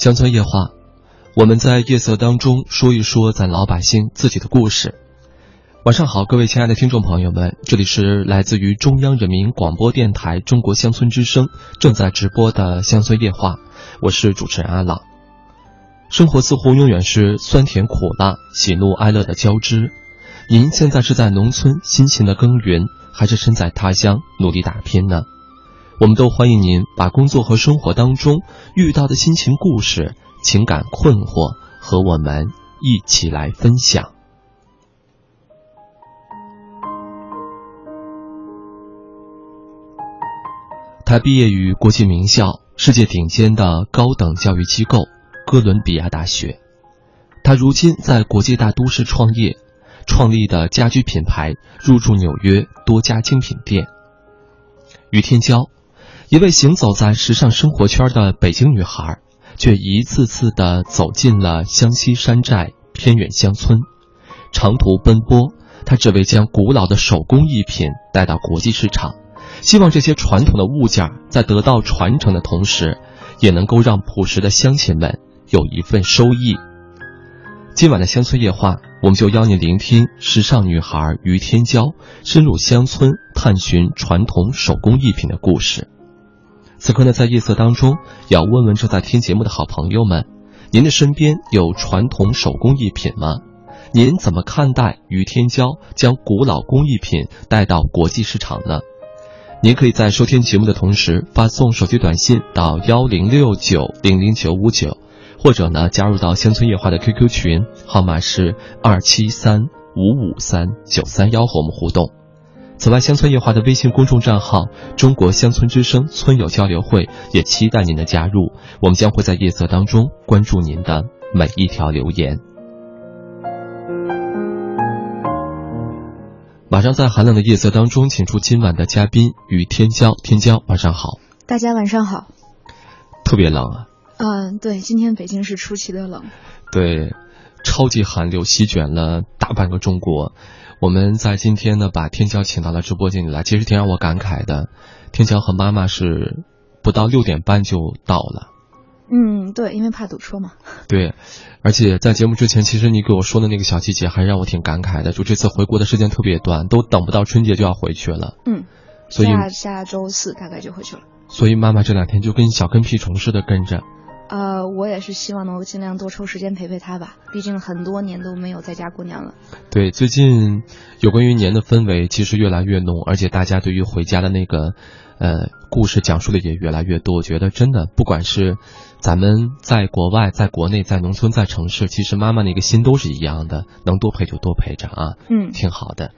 乡村夜话，我们在夜色当中说一说咱老百姓自己的故事。晚上好，各位亲爱的听众朋友们，这里是来自于中央人民广播电台中国乡村之声正在直播的乡村夜话，我是主持人阿朗。生活似乎永远是酸甜苦辣、喜怒哀乐的交织。您现在是在农村辛勤的耕耘，还是身在他乡努力打拼呢？我们都欢迎您把工作和生活当中遇到的心情故事、情感困惑和我们一起来分享。他毕业于国际名校、世界顶尖的高等教育机构哥伦比亚大学。他如今在国际大都市创业，创立的家居品牌入驻纽约多家精品店。于天骄。一位行走在时尚生活圈的北京女孩，却一次次地走进了湘西山寨偏远乡村，长途奔波，她只为将古老的手工艺品带到国际市场，希望这些传统的物件在得到传承的同时，也能够让朴实的乡亲们有一份收益。今晚的乡村夜话，我们就邀你聆听时尚女孩于天骄深入乡村探寻传统手工艺品的故事。此刻呢，在夜色当中，要问问正在听节目的好朋友们，您的身边有传统手工艺品吗？您怎么看待于天骄将古老工艺品带到国际市场呢？您可以在收听节目的同时发送手机短信到幺零六九零零九五九，或者呢加入到乡村夜话的 QQ 群，号码是二七三五五三九三幺，和我们互动。此外，乡村夜话的微信公众账号“中国乡村之声村友交流会”也期待您的加入。我们将会在夜色当中关注您的每一条留言。马上在寒冷的夜色当中，请出今晚的嘉宾与天骄。天骄，晚上好。大家晚上好。特别冷啊。嗯，对，今天北京是出奇的冷。对，超级寒流席卷了大半个中国。我们在今天呢，把天桥请到了直播间里来。其实挺让我感慨的，天桥和妈妈是不到六点半就到了。嗯，对，因为怕堵车嘛。对，而且在节目之前，其实你给我说的那个小细节还让我挺感慨的。就这次回国的时间特别短，都等不到春节就要回去了。嗯，所以下下周四大概就回去了。所以妈妈这两天就跟小跟屁虫似的跟着。呃，我也是希望能够尽量多抽时间陪陪他吧，毕竟很多年都没有在家过年了。对，最近有关于年的氛围其实越来越浓，而且大家对于回家的那个，呃，故事讲述的也越来越多。我觉得真的，不管是咱们在国外、在国内、在农村、在城市，其实妈妈那个心都是一样的，能多陪就多陪着啊。嗯，挺好的。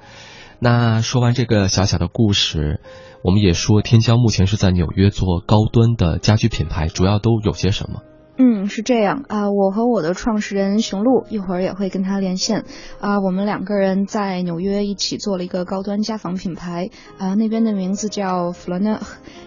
那说完这个小小的故事，我们也说天骄目前是在纽约做高端的家居品牌，主要都有些什么？嗯，是这样啊，我和我的创始人熊路一会儿也会跟他连线啊，我们两个人在纽约一起做了一个高端家纺品牌啊，那边的名字叫 f l a n e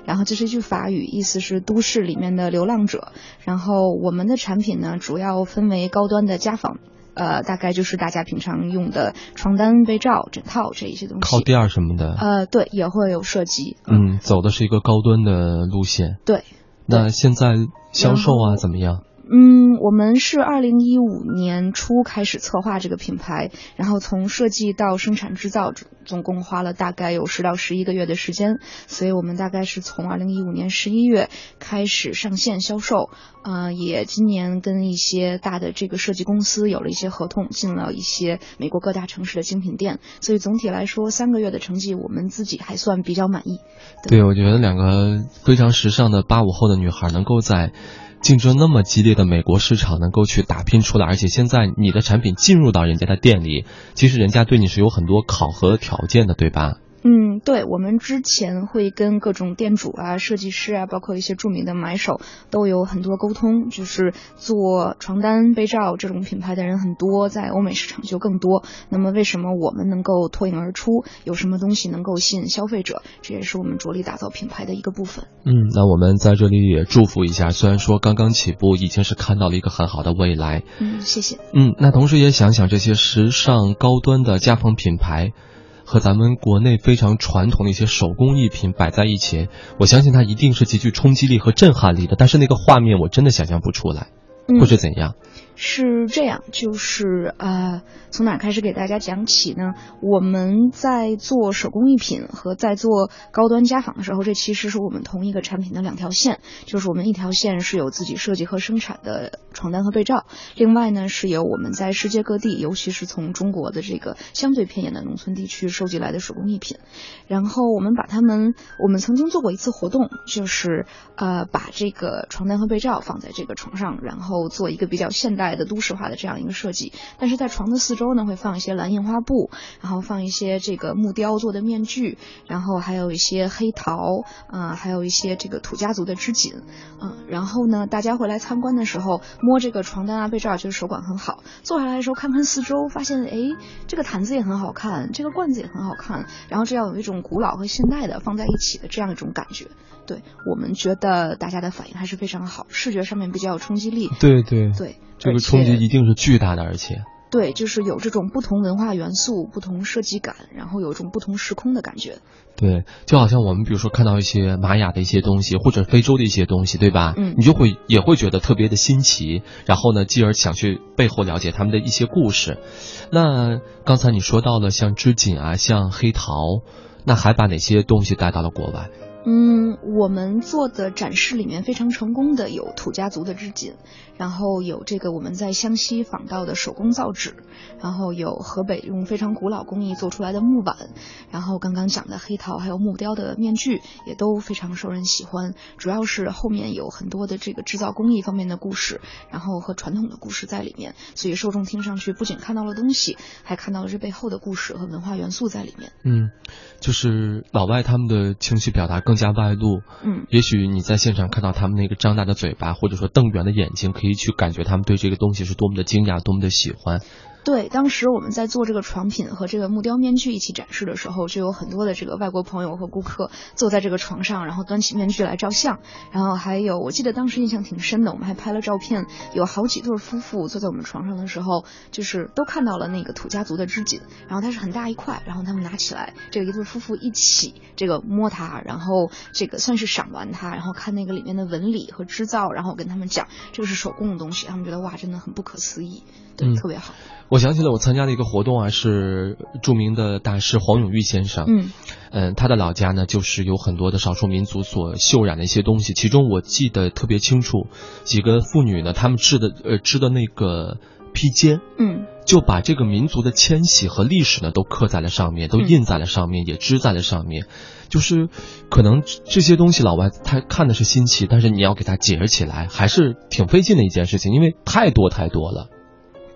然后这是一句法语，意思是都市里面的流浪者。然后我们的产品呢，主要分为高端的家纺，呃，大概就是大家平常用的床单、被罩、枕套这一些东西。靠垫什么的。呃，对，也会有涉及。嗯，走的是一个高端的路线。对。那现在销售啊怎么样？嗯，我们是二零一五年初开始策划这个品牌，然后从设计到生产制造，总共花了大概有十到十一个月的时间。所以我们大概是从二零一五年十一月开始上线销售，呃，也今年跟一些大的这个设计公司有了一些合同，进了一些美国各大城市的精品店。所以总体来说，三个月的成绩我们自己还算比较满意。对，我觉得两个非常时尚的八五后的女孩能够在。竞争那么激烈的美国市场能够去打拼出来，而且现在你的产品进入到人家的店里，其实人家对你是有很多考核条件的，对吧？嗯，对，我们之前会跟各种店主啊、设计师啊，包括一些著名的买手，都有很多沟通。就是做床单、被罩这种品牌的人很多，在欧美市场就更多。那么为什么我们能够脱颖而出？有什么东西能够吸引消费者？这也是我们着力打造品牌的一个部分。嗯，那我们在这里也祝福一下，虽然说刚刚起步，已经是看到了一个很好的未来。嗯，谢谢。嗯，那同时也想想这些时尚高端的家纺品牌。和咱们国内非常传统的一些手工艺品摆在一起，我相信它一定是极具冲击力和震撼力的。但是那个画面我真的想象不出来。或者怎样？是这样，就是呃，从哪开始给大家讲起呢？我们在做手工艺品和在做高端家纺的时候，这其实是我们同一个产品的两条线。就是我们一条线是有自己设计和生产的床单和被罩，另外呢是有我们在世界各地，尤其是从中国的这个相对偏远的农村地区收集来的手工艺品。然后我们把它们，我们曾经做过一次活动，就是呃把这个床单和被罩放在这个床上，然后做一个比较现代。的都市化的这样一个设计，但是在床的四周呢，会放一些蓝印花布，然后放一些这个木雕做的面具，然后还有一些黑陶，啊，还有一些这个土家族的织锦，嗯，然后呢，大家回来参观的时候摸这个床单啊、被罩，就是手感很好。坐下来的时候看看四周，发现哎，这个毯子也很好看，这个罐子也很好看，然后这样有一种古老和现代的放在一起的这样一种感觉。对我们觉得大家的反应还是非常好，视觉上面比较有冲击力。对对对。这个冲击一定是巨大的，而且对，就是有这种不同文化元素、不同设计感，然后有一种不同时空的感觉。对，就好像我们比如说看到一些玛雅的一些东西，或者非洲的一些东西，对吧？嗯，你就会也会觉得特别的新奇，然后呢，继而想去背后了解他们的一些故事。那刚才你说到了像织锦啊，像黑陶，那还把哪些东西带到了国外？嗯，我们做的展示里面非常成功的有土家族的织锦，然后有这个我们在湘西仿到的手工造纸，然后有河北用非常古老工艺做出来的木板，然后刚刚讲的黑陶还有木雕的面具也都非常受人喜欢。主要是后面有很多的这个制造工艺方面的故事，然后和传统的故事在里面，所以受众听上去不仅看到了东西，还看到了这背后的故事和文化元素在里面。嗯，就是老外他们的情绪表达更。更加外露，嗯，也许你在现场看到他们那个张大的嘴巴，或者说瞪圆的眼睛，可以去感觉他们对这个东西是多么的惊讶，多么的喜欢。对，当时我们在做这个床品和这个木雕面具一起展示的时候，就有很多的这个外国朋友和顾客坐在这个床上，然后端起面具来照相。然后还有，我记得当时印象挺深的，我们还拍了照片，有好几对夫妇坐在我们床上的时候，就是都看到了那个土家族的织锦。然后它是很大一块，然后他们拿起来，这个一对夫妇一起这个摸它，然后这个算是赏玩它，然后看那个里面的纹理和织造，然后我跟他们讲这个是手工的东西，他们觉得哇，真的很不可思议，对，特别好。我想起了我参加的一个活动啊，是著名的大师黄永玉先生。嗯，嗯，他的老家呢，就是有很多的少数民族所绣染的一些东西。其中我记得特别清楚，几个妇女呢，她们织的呃织的那个披肩，嗯，就把这个民族的迁徙和历史呢都刻在了上面，都印在了上面，也织在了上面。就是可能这些东西老外他看的是新奇，但是你要给他解释起来，还是挺费劲的一件事情，因为太多太多了。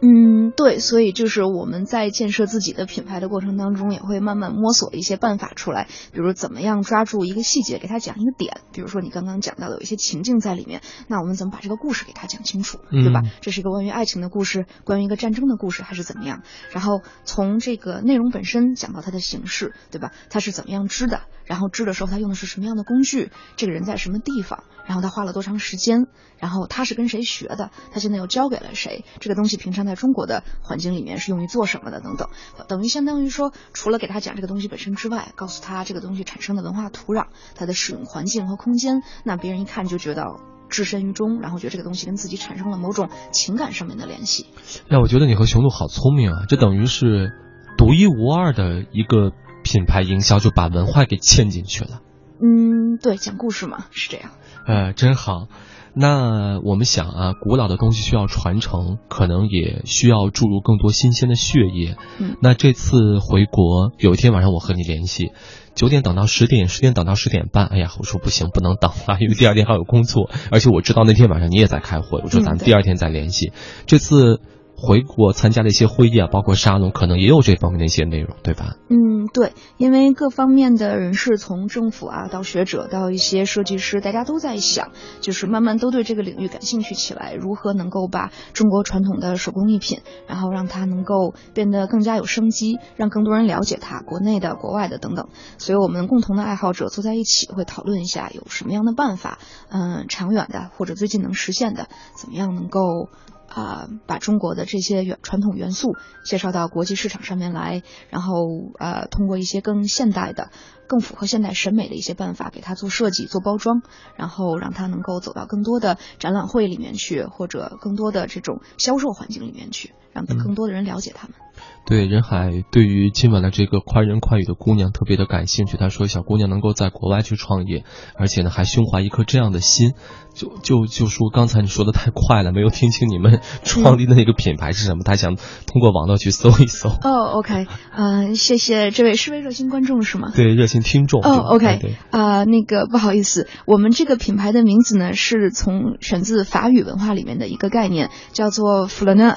嗯，对，所以就是我们在建设自己的品牌的过程当中，也会慢慢摸索一些办法出来，比如怎么样抓住一个细节，给他讲一个点，比如说你刚刚讲到的有一些情境在里面，那我们怎么把这个故事给他讲清楚，对吧？这是一个关于爱情的故事，关于一个战争的故事，还是怎么样？然后从这个内容本身讲到它的形式，对吧？它是怎么样织的？然后织的时候他用的是什么样的工具？这个人在什么地方？然后他花了多长时间？然后他是跟谁学的？他现在又教给了谁？这个东西平常在中国的环境里面是用于做什么的？等等，等于相当于说，除了给他讲这个东西本身之外，告诉他这个东西产生的文化土壤、它的使用环境和空间，那别人一看就觉得置身于中，然后觉得这个东西跟自己产生了某种情感上面的联系。哎，我觉得你和熊鹿好聪明啊！这等于是独一无二的一个品牌营销，就把文化给嵌进去了。嗯，对，讲故事嘛，是这样。呃，真好。那我们想啊，古老的东西需要传承，可能也需要注入更多新鲜的血液。嗯，那这次回国，有一天晚上我和你联系，九点等到十点，十点等到十点半。哎呀，我说不行，不能等了，因为第二天还有工作，而且我知道那天晚上你也在开会。我说咱们第二天再联系。这次。回国参加的一些会议啊，包括沙龙，可能也有这方面的一些内容，对吧？嗯，对，因为各方面的人士，从政府啊到学者到一些设计师，大家都在想，就是慢慢都对这个领域感兴趣起来，如何能够把中国传统的手工艺品，然后让它能够变得更加有生机，让更多人了解它，国内的、国外的等等。所以我们共同的爱好者坐在一起，会讨论一下有什么样的办法，嗯，长远的或者最近能实现的，怎么样能够。啊、把中国的这些原传统元素介绍到国际市场上面来，然后呃，通过一些更现代的、更符合现代审美的一些办法给它做设计、做包装，然后让它能够走到更多的展览会里面去，或者更多的这种销售环境里面去，让更多的人了解他们。对任海对于今晚的这个快人快语的姑娘特别的感兴趣。他说，小姑娘能够在国外去创业，而且呢还胸怀一颗这样的心，就就就说刚才你说的太快了，没有听清你们创立的那个品牌是什么。她想通过网络去搜一搜。哦，OK，嗯、谢谢这位是位热心观众是吗？对，热心听众。哦对，OK，对啊、那个不好意思，我们这个品牌的名字呢是从选自法语文化里面的一个概念，叫做 flâneur，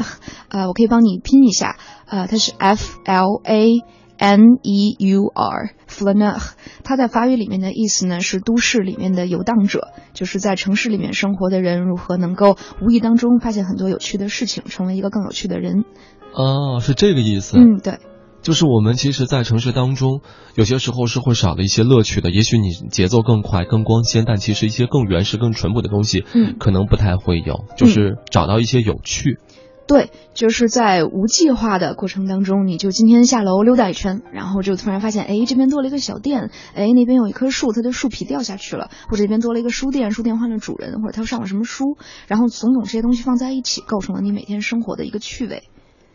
呃，我可以帮你拼一下，呃，它是 F L A N E U R Flaneur，它在法语里面的意思呢是都市里面的游荡者，就是在城市里面生活的人如何能够无意当中发现很多有趣的事情，成为一个更有趣的人。哦，是这个意思。嗯，对。就是我们其实，在城市当中，有些时候是会少了一些乐趣的。也许你节奏更快、更光鲜，但其实一些更原始、更淳朴的东西，嗯可能不太会有。就是找到一些有趣。对，就是在无计划的过程当中，你就今天下楼溜达一圈，然后就突然发现，哎，这边多了一个小店，哎，那边有一棵树，它的树皮掉下去了，或者这边多了一个书店，书店换了主人，或者他上了什么书，然后种种这些东西放在一起，构成了你每天生活的一个趣味。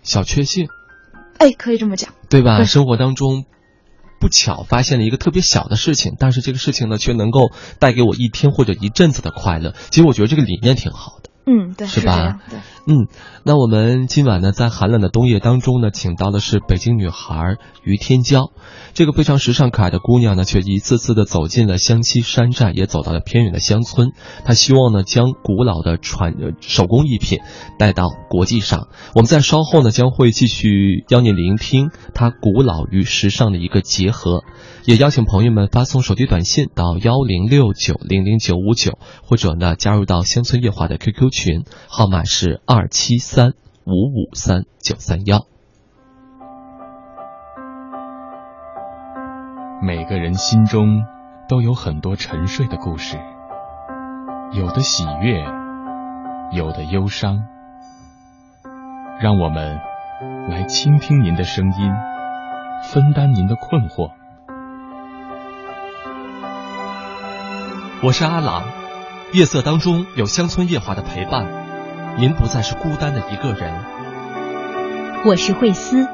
小确幸，哎，可以这么讲。对吧？对生活当中不巧发现了一个特别小的事情，但是这个事情呢，却能够带给我一天或者一阵子的快乐。其实我觉得这个理念挺好的。嗯，对，是吧对。嗯，那我们今晚呢，在寒冷的冬夜当中呢，请到的是北京女孩于天娇。这个非常时尚可爱的姑娘呢，却一次次的走进了湘西山寨，也走到了偏远的乡村。她希望呢，将古老的传呃手工艺品带到国际上。我们在稍后呢，将会继续邀您聆听她古老与时尚的一个结合。也邀请朋友们发送手机短信到幺零六九零零九五九，或者呢加入到乡村夜话的 QQ 群，号码是二七三五五三九三幺。每个人心中都有很多沉睡的故事，有的喜悦，有的忧伤。让我们来倾听您的声音，分担您的困惑。我是阿郎，夜色当中有乡村夜话的陪伴，您不再是孤单的一个人。我是慧思，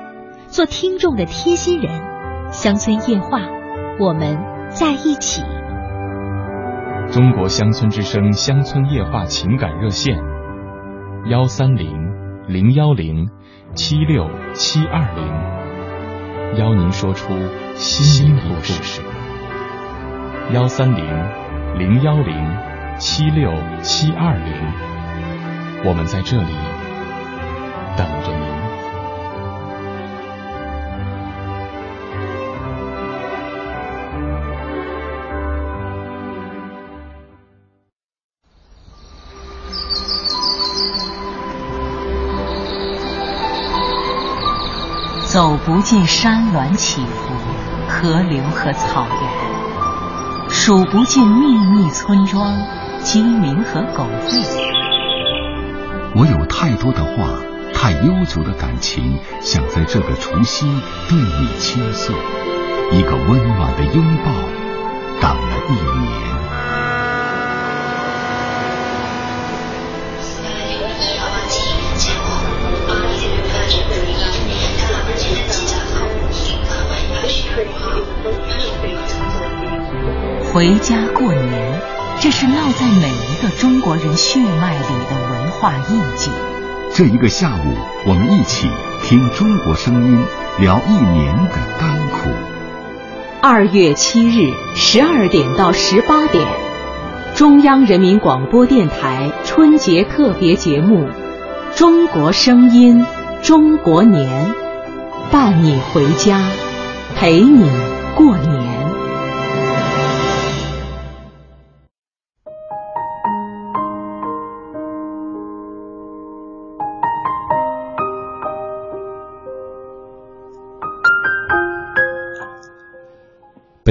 做听众的贴心人。乡村夜话，我们在一起。中国乡村之声乡村夜话情感热线：幺三零零幺零七六七二零，邀您说出心里的故事。幺三零零幺零七六七二零，我们在这里等着您。走不尽山峦起伏，河流和草原；数不尽秘密村庄、鸡鸣和狗吠。我有太多的话，太悠久的感情，想在这个除夕对你倾诉。一个温暖的拥抱，等了一年。回家过年，这是烙在每一个中国人血脉里的文化印记。这一个下午，我们一起听中国声音，聊一年的甘苦。二月七日十二点到十八点，中央人民广播电台春节特别节目《中国声音中国年》，伴你回家，陪你过年。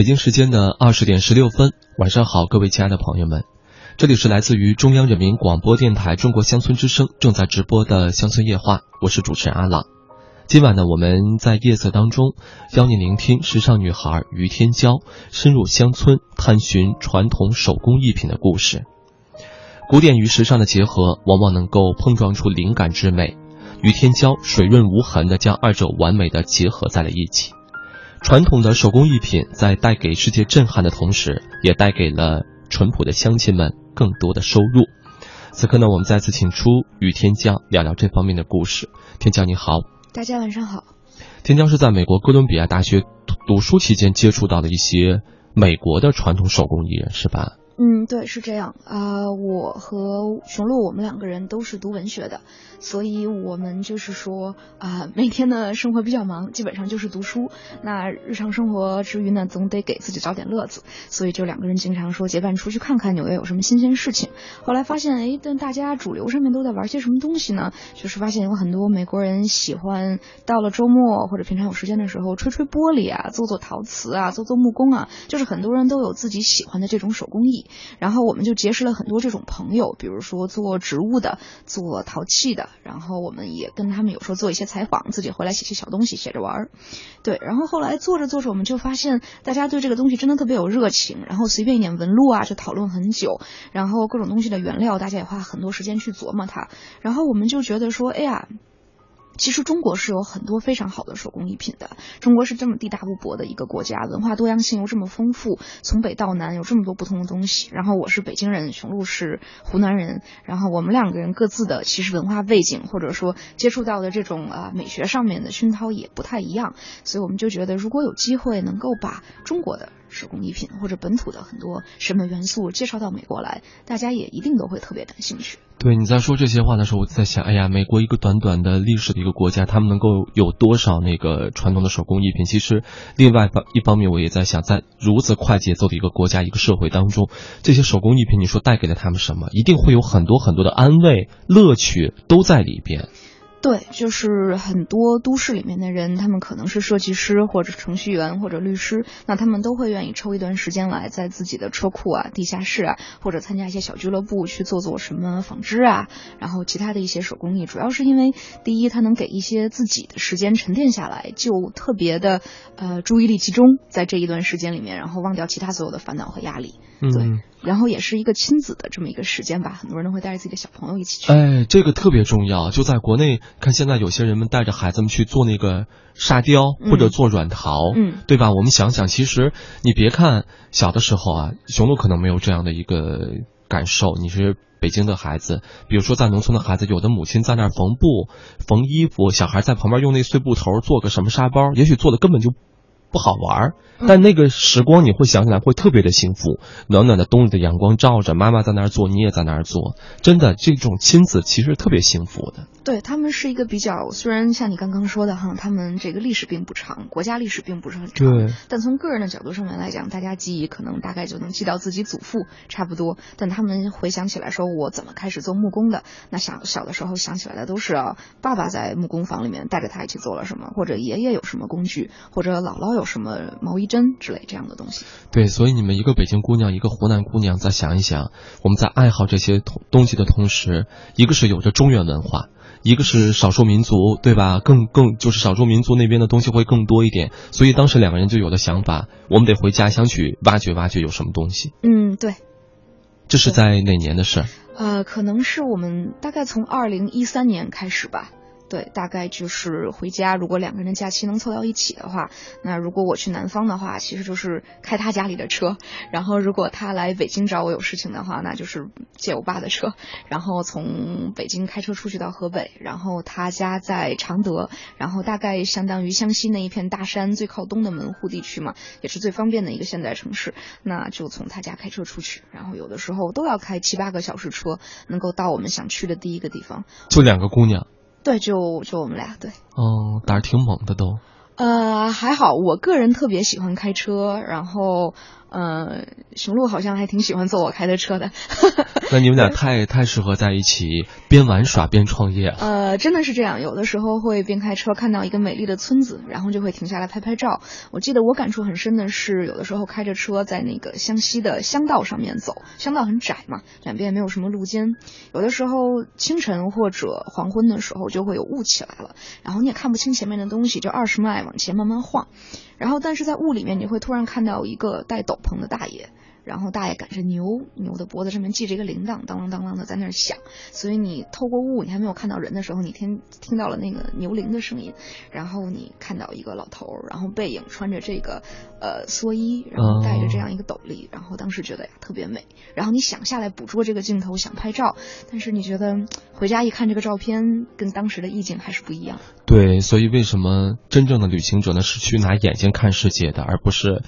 北京时间的二十点十六分，晚上好，各位亲爱的朋友们，这里是来自于中央人民广播电台中国乡村之声正在直播的乡村夜话，我是主持人阿朗。今晚呢，我们在夜色当中邀您聆听时尚女孩于天娇深入乡村探寻传统手工艺品的故事。古典与时尚的结合，往往能够碰撞出灵感之美。于天娇水润无痕的将二者完美的结合在了一起。传统的手工艺品在带给世界震撼的同时，也带给了淳朴的乡亲们更多的收入。此刻呢，我们再次请出于天骄聊聊这方面的故事。天骄你好，大家晚上好。天骄是在美国哥伦比亚大学读书期间接触到的一些美国的传统手工艺人，是吧？嗯，对，是这样啊。我和熊鹿，我们两个人都是读文学的，所以我们就是说啊，每天的生活比较忙，基本上就是读书。那日常生活之余呢，总得给自己找点乐子，所以就两个人经常说结伴出去看看纽约有什么新鲜事情。后来发现，哎，但大家主流上面都在玩些什么东西呢？就是发现有很多美国人喜欢到了周末或者平常有时间的时候，吹吹玻璃啊，做做陶瓷啊，做做木工啊，就是很多人都有自己喜欢的这种手工艺。然后我们就结识了很多这种朋友，比如说做植物的、做陶器的，然后我们也跟他们有时候做一些采访，自己回来写些小东西，写着玩儿。对，然后后来做着做着，我们就发现大家对这个东西真的特别有热情，然后随便一点纹路啊，就讨论很久，然后各种东西的原料，大家也花很多时间去琢磨它，然后我们就觉得说，哎呀。其实中国是有很多非常好的手工艺品的。中国是这么地大物博的一个国家，文化多样性又这么丰富，从北到南有这么多不同的东西。然后我是北京人，雄鹿是湖南人，然后我们两个人各自的其实文化背景或者说接触到的这种啊美学上面的熏陶也不太一样，所以我们就觉得如果有机会能够把中国的。手工艺品或者本土的很多审美元素介绍到美国来，大家也一定都会特别感兴趣。对，你在说这些话的时候，我在想，哎呀，美国一个短短的历史的一个国家，他们能够有多少那个传统的手工艺品？其实，另外方一方面，我也在想，在如此快节奏的一个国家、一个社会当中，这些手工艺品，你说带给了他们什么？一定会有很多很多的安慰、乐趣都在里边。对，就是很多都市里面的人，他们可能是设计师或者程序员或者律师，那他们都会愿意抽一段时间来，在自己的车库啊、地下室啊，或者参加一些小俱乐部去做做什么纺织啊，然后其他的一些手工艺。主要是因为第一，他能给一些自己的时间沉淀下来，就特别的呃注意力集中在这一段时间里面，然后忘掉其他所有的烦恼和压力。对，然后也是一个亲子的这么一个时间吧，很多人都会带着自己的小朋友一起去。哎，这个特别重要。就在国内，看现在有些人们带着孩子们去做那个沙雕或者做软陶，嗯，对吧？我们想想，其实你别看小的时候啊，熊鹿可能没有这样的一个感受。你是北京的孩子，比如说在农村的孩子，有的母亲在那儿缝布、缝衣服，小孩在旁边用那碎布头做个什么沙包，也许做的根本就。不好玩，但那个时光你会想起来会特别的幸福，暖暖的冬日的阳光照着，妈妈在那儿做，你也在那儿做，真的这种亲子其实特别幸福的。对他们是一个比较，虽然像你刚刚说的哈，他们这个历史并不长，国家历史并不是很长，对。但从个人的角度上面来讲，大家记忆可能大概就能记到自己祖父差不多。但他们回想起来说，我怎么开始做木工的？那小小的时候想起来的都是爸爸在木工房里面带着他一起做了什么，或者爷爷有什么工具，或者姥姥有什么毛衣针之类这样的东西。对，所以你们一个北京姑娘，一个湖南姑娘，再想一想，我们在爱好这些同东西的同时，一个是有着中原文化。一个是少数民族，对吧？更更就是少数民族那边的东西会更多一点，所以当时两个人就有了想法，我们得回家乡去挖掘挖掘有什么东西。嗯，对。这是在哪年的事？呃，可能是我们大概从二零一三年开始吧。对，大概就是回家。如果两个人假期能凑到一起的话，那如果我去南方的话，其实就是开他家里的车；然后如果他来北京找我有事情的话，那就是借我爸的车，然后从北京开车出去到河北，然后他家在常德，然后大概相当于湘西那一片大山最靠东的门户地区嘛，也是最方便的一个现代城市。那就从他家开车出去，然后有的时候都要开七八个小时车，能够到我们想去的第一个地方。就两个姑娘。对，就就我们俩，对。哦，胆儿挺猛的都。呃，还好，我个人特别喜欢开车，然后。呃，雄鹿好像还挺喜欢坐我开的车的。那你们俩太太适合在一起，边玩耍边创业。呃，真的是这样，有的时候会边开车看到一个美丽的村子，然后就会停下来拍拍照。我记得我感触很深的是，有的时候开着车在那个湘西的乡道上面走，乡道很窄嘛，两边也没有什么路肩。有的时候清晨或者黄昏的时候就会有雾起来了，然后你也看不清前面的东西，就二十迈往前慢慢晃。然后，但是在雾里面，你会突然看到一个戴斗篷的大爷，然后大爷赶着牛，牛的脖子上面系着一个铃铛，当啷当啷的在那儿响。所以你透过雾，你还没有看到人的时候，你听听到了那个牛铃的声音。然后你看到一个老头，然后背影穿着这个呃蓑衣，然后戴着这样一个斗笠，然后当时觉得呀特别美。然后你想下来捕捉这个镜头，想拍照，但是你觉得回家一看这个照片，跟当时的意境还是不一样。对，所以为什么真正的旅行者呢是去拿眼睛看世界的，而不是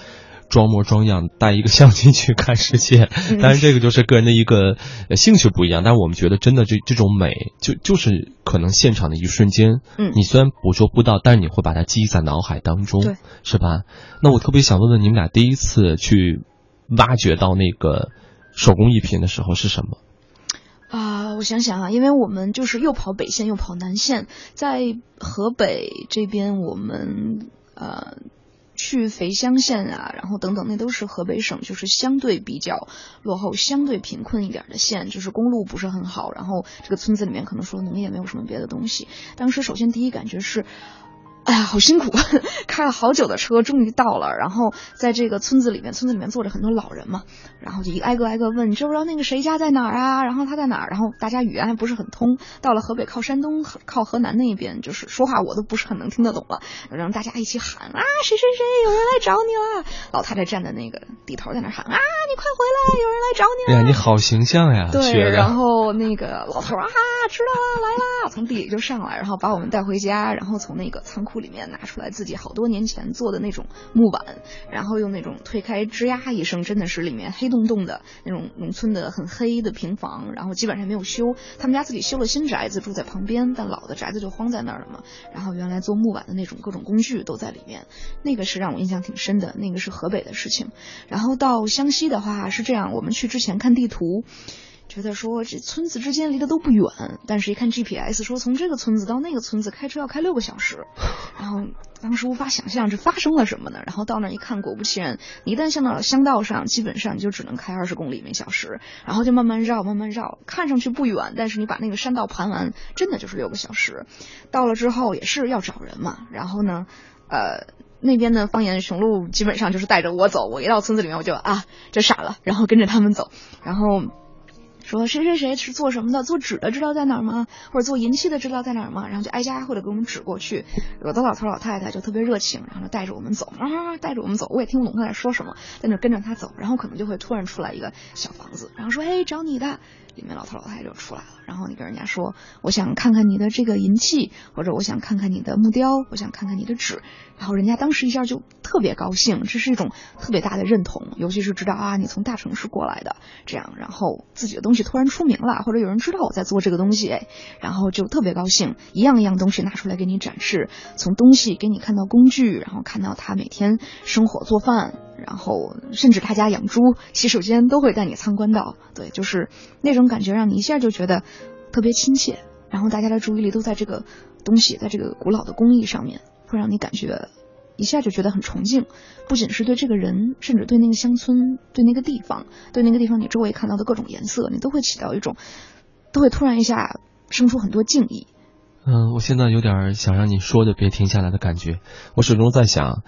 装模装样带一个相机去看世界？当然，这个就是个人的一个兴趣不一样。但是我们觉得，真的这这种美，就就是可能现场的一瞬间，嗯，你虽然捕捉不到，但是你会把它记忆在脑海当中，对，是吧？那我特别想问问你们俩，第一次去挖掘到那个手工艺品的时候是什么？啊，我想想啊，因为我们就是又跑北线又跑南线，在河北这边，我们呃去肥乡县啊，然后等等，那都是河北省，就是相对比较落后、相对贫困一点的县，就是公路不是很好，然后这个村子里面可能说农业没有什么别的东西。当时首先第一感觉是。哎呀，好辛苦，开了好久的车，终于到了。然后在这个村子里面，村子里面坐着很多老人嘛，然后就一挨个挨个问，你知不知道那个谁家在哪儿啊？然后他在哪儿？然后大家语言还不是很通。到了河北靠山东、靠河南那一边，就是说话我都不是很能听得懂了。然后大家一起喊啊，谁谁谁，有人来找你了！老太太站在那个地头在那喊啊，你快回来，有人来找你了！哎呀，你好形象呀！对，然后那个老头啊，知道了，来啦，从地里就上来，然后把我们带回家，然后从那个仓库。库里面拿出来自己好多年前做的那种木板，然后用那种推开，吱呀一声，真的是里面黑洞洞的那种农村的很黑的平房，然后基本上没有修。他们家自己修了新宅子住在旁边，但老的宅子就荒在那儿了嘛。然后原来做木板的那种各种工具都在里面，那个是让我印象挺深的。那个是河北的事情。然后到湘西的话是这样，我们去之前看地图。觉得说这村子之间离得都不远，但是一看 GPS 说从这个村子到那个村子开车要开六个小时，然后当时无法想象这发生了什么呢？然后到那一看，果不其然，一旦上到了乡道上，基本上你就只能开二十公里每小时，然后就慢慢绕，慢慢绕，看上去不远，但是你把那个山道盘完，真的就是六个小时。到了之后也是要找人嘛，然后呢，呃，那边的方言雄鹿基本上就是带着我走，我一到村子里面我就啊，这傻了，然后跟着他们走，然后。说谁谁谁是做什么的？做纸的知道在哪儿吗？或者做银器的知道在哪儿吗？然后就挨家挨户的给我们指过去。有的老头老太太就特别热情，然后就带着我们走啊，带着我们走。我也听不懂他在说什么，在那跟着他走。然后可能就会突然出来一个小房子，然后说：“嘿，找你的。”里面老头老太太就出来了。然后你跟人家说：“我想看看你的这个银器，或者我想看看你的木雕，我想看看你的纸。”然后人家当时一下就特别高兴，这是一种特别大的认同，尤其是知道啊你从大城市过来的这样，然后自己的东西突然出名了，或者有人知道我在做这个东西，然后就特别高兴，一样一样东西拿出来给你展示，从东西给你看到工具，然后看到他每天生火做饭，然后甚至他家养猪、洗手间都会带你参观到，对，就是那种感觉让你一下就觉得特别亲切，然后大家的注意力都在这个东西，在这个古老的工艺上面。会让你感觉一下就觉得很崇敬，不仅是对这个人，甚至对那个乡村、对那个地方、对那个地方你周围看到的各种颜色，你都会起到一种，都会突然一下生出很多敬意。嗯，我现在有点想让你说的别停下来的感觉。我始终在想，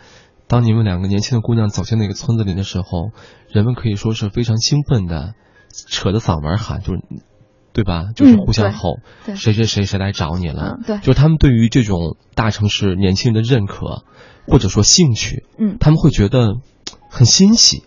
当你们两个年轻的姑娘走进那个村子里的时候，人们可以说是非常兴奋的，扯着嗓门喊，就是。对吧？就是互相吼，谁谁谁谁来找你了？对，就是他们对于这种大城市年轻人的认可，或者说兴趣，嗯，他们会觉得很欣喜，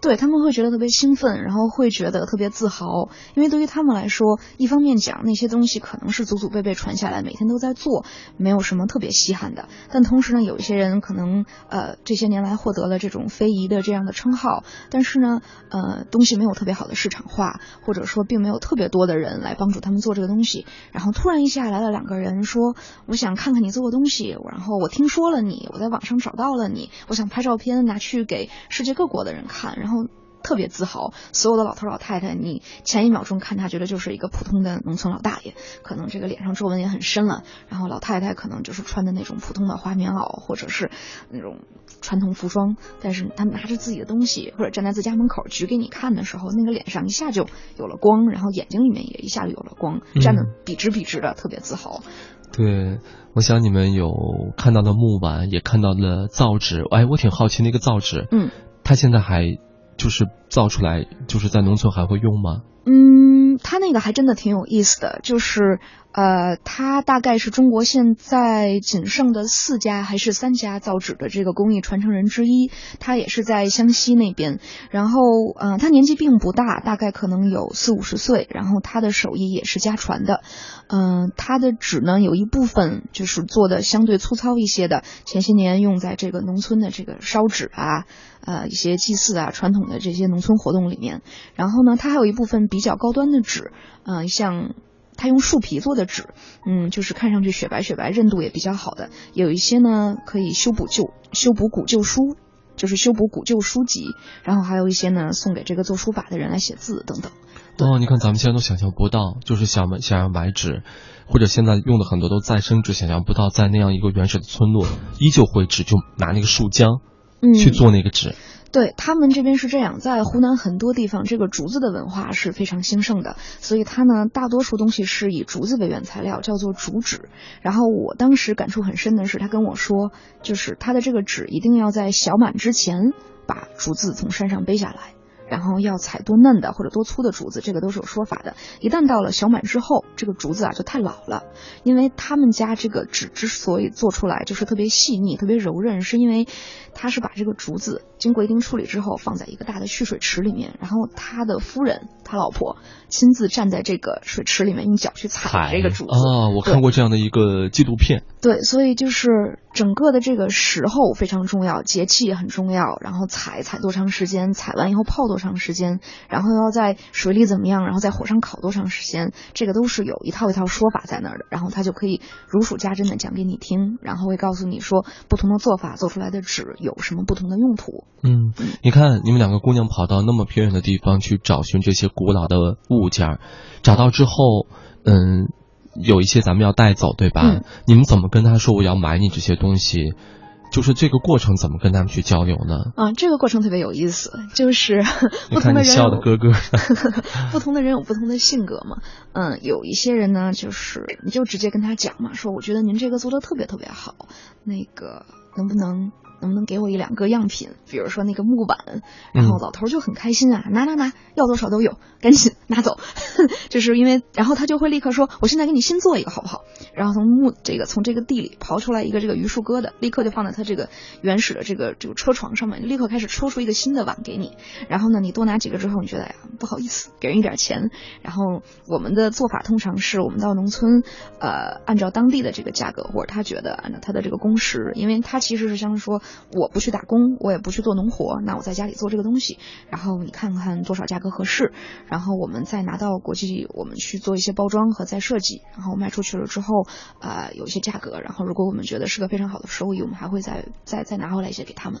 对他们会觉得特别兴奋，然后会觉得特别自豪，因为对于他们来说，一方面讲那些东西可能是祖祖辈辈传下来，每天都在做，没有什么特别稀罕的。但同时呢，有一些人可能呃这些年来获得了这种非遗的这样的称号，但是呢，呃东西没有特别好的市场化，或者说并没有特别多的人来帮助他们做这个东西。然后突然一下来了两个人说，我想看看你做的东西，然后我听说了你，我在网上找到了你，我想拍照片拿去给世界各国的人看，然后。然后特别自豪，所有的老头老太太，你前一秒钟看他觉得就是一个普通的农村老大爷，可能这个脸上皱纹也很深了。然后老太太可能就是穿的那种普通的花棉袄，或者是那种传统服装。但是他拿着自己的东西，或者站在自家门口举给你看的时候，那个脸上一下就有了光，然后眼睛里面也一下就有了光，站得笔直笔直的，特别自豪。对，我想你们有看到的木板，也看到了造纸。哎，我挺好奇那个造纸，嗯，他现在还。就是造出来，就是在农村还会用吗？嗯，他那个还真的挺有意思的，就是。呃，它大概是中国现在仅剩的四家还是三家造纸的这个工艺传承人之一。他也是在湘西那边，然后，呃，他年纪并不大，大概可能有四五十岁。然后他的手艺也是家传的。嗯，他的纸呢，有一部分就是做的相对粗糙一些的，前些年用在这个农村的这个烧纸啊，呃，一些祭祀啊，传统的这些农村活动里面。然后呢，他还有一部分比较高端的纸，嗯，像。他用树皮做的纸，嗯，就是看上去雪白雪白，韧度也比较好的。有一些呢可以修补旧、修补古旧书，就是修补古旧书籍。然后还有一些呢送给这个做书法的人来写字等等。哦，你看咱们现在都想象不到，就是想买想要买纸，或者现在用的很多都再生纸，想象不到在那样一个原始的村落，依旧会纸，就拿那个树浆，去做那个纸。对他们这边是这样，在湖南很多地方，这个竹子的文化是非常兴盛的，所以它呢，大多数东西是以竹子为原材料，叫做竹纸。然后我当时感触很深的是，他跟我说，就是他的这个纸一定要在小满之前把竹子从山上背下来。然后要采多嫩的或者多粗的竹子，这个都是有说法的。一旦到了小满之后，这个竹子啊就太老了，因为他们家这个纸之所以做出来就是特别细腻、特别柔韧，是因为他是把这个竹子经过一定处理之后放在一个大的蓄水池里面，然后他的夫人、他老婆亲自站在这个水池里面用脚去踩这个竹子。啊，我看过这样的一个纪录片。对，所以就是整个的这个时候非常重要，节气也很重要，然后采采多长时间，采完以后泡多。长时间，然后要在水里怎么样，然后在火上烤多长时间，这个都是有一套一套说法在那儿的。然后他就可以如数家珍的讲给你听，然后会告诉你说不同的做法做出来的纸有什么不同的用途。嗯，你看你们两个姑娘跑到那么偏远的地方去找寻这些古老的物件，找到之后，嗯，有一些咱们要带走，对吧？你们怎么跟他说我要买你这些东西？就是这个过程怎么跟他们去交流呢？啊，这个过程特别有意思，就是 不同的人，笑的哥哥，不同的人有不同的性格嘛。嗯，有一些人呢，就是你就直接跟他讲嘛，说我觉得您这个做的特别特别好，那个能不能？能不能给我一两个样品？比如说那个木板，然后老头就很开心啊，拿拿拿，要多少都有，赶紧拿走。就是因为，然后他就会立刻说，我现在给你新做一个好不好？然后从木这个从这个地里刨出来一个这个榆树疙瘩，立刻就放在他这个原始的这个这个车床上面，立刻开始抽出一个新的碗给你。然后呢，你多拿几个之后，你觉得呀不好意思，给人一点钱。然后我们的做法通常是我们到农村，呃，按照当地的这个价格，或者他觉得按照他的这个工时，因为他其实是像说。我不去打工，我也不去做农活，那我在家里做这个东西，然后你看看多少价格合适，然后我们再拿到国际，我们去做一些包装和再设计，然后卖出去了之后，呃，有一些价格，然后如果我们觉得是个非常好的收益，我们还会再再再拿回来一些给他们。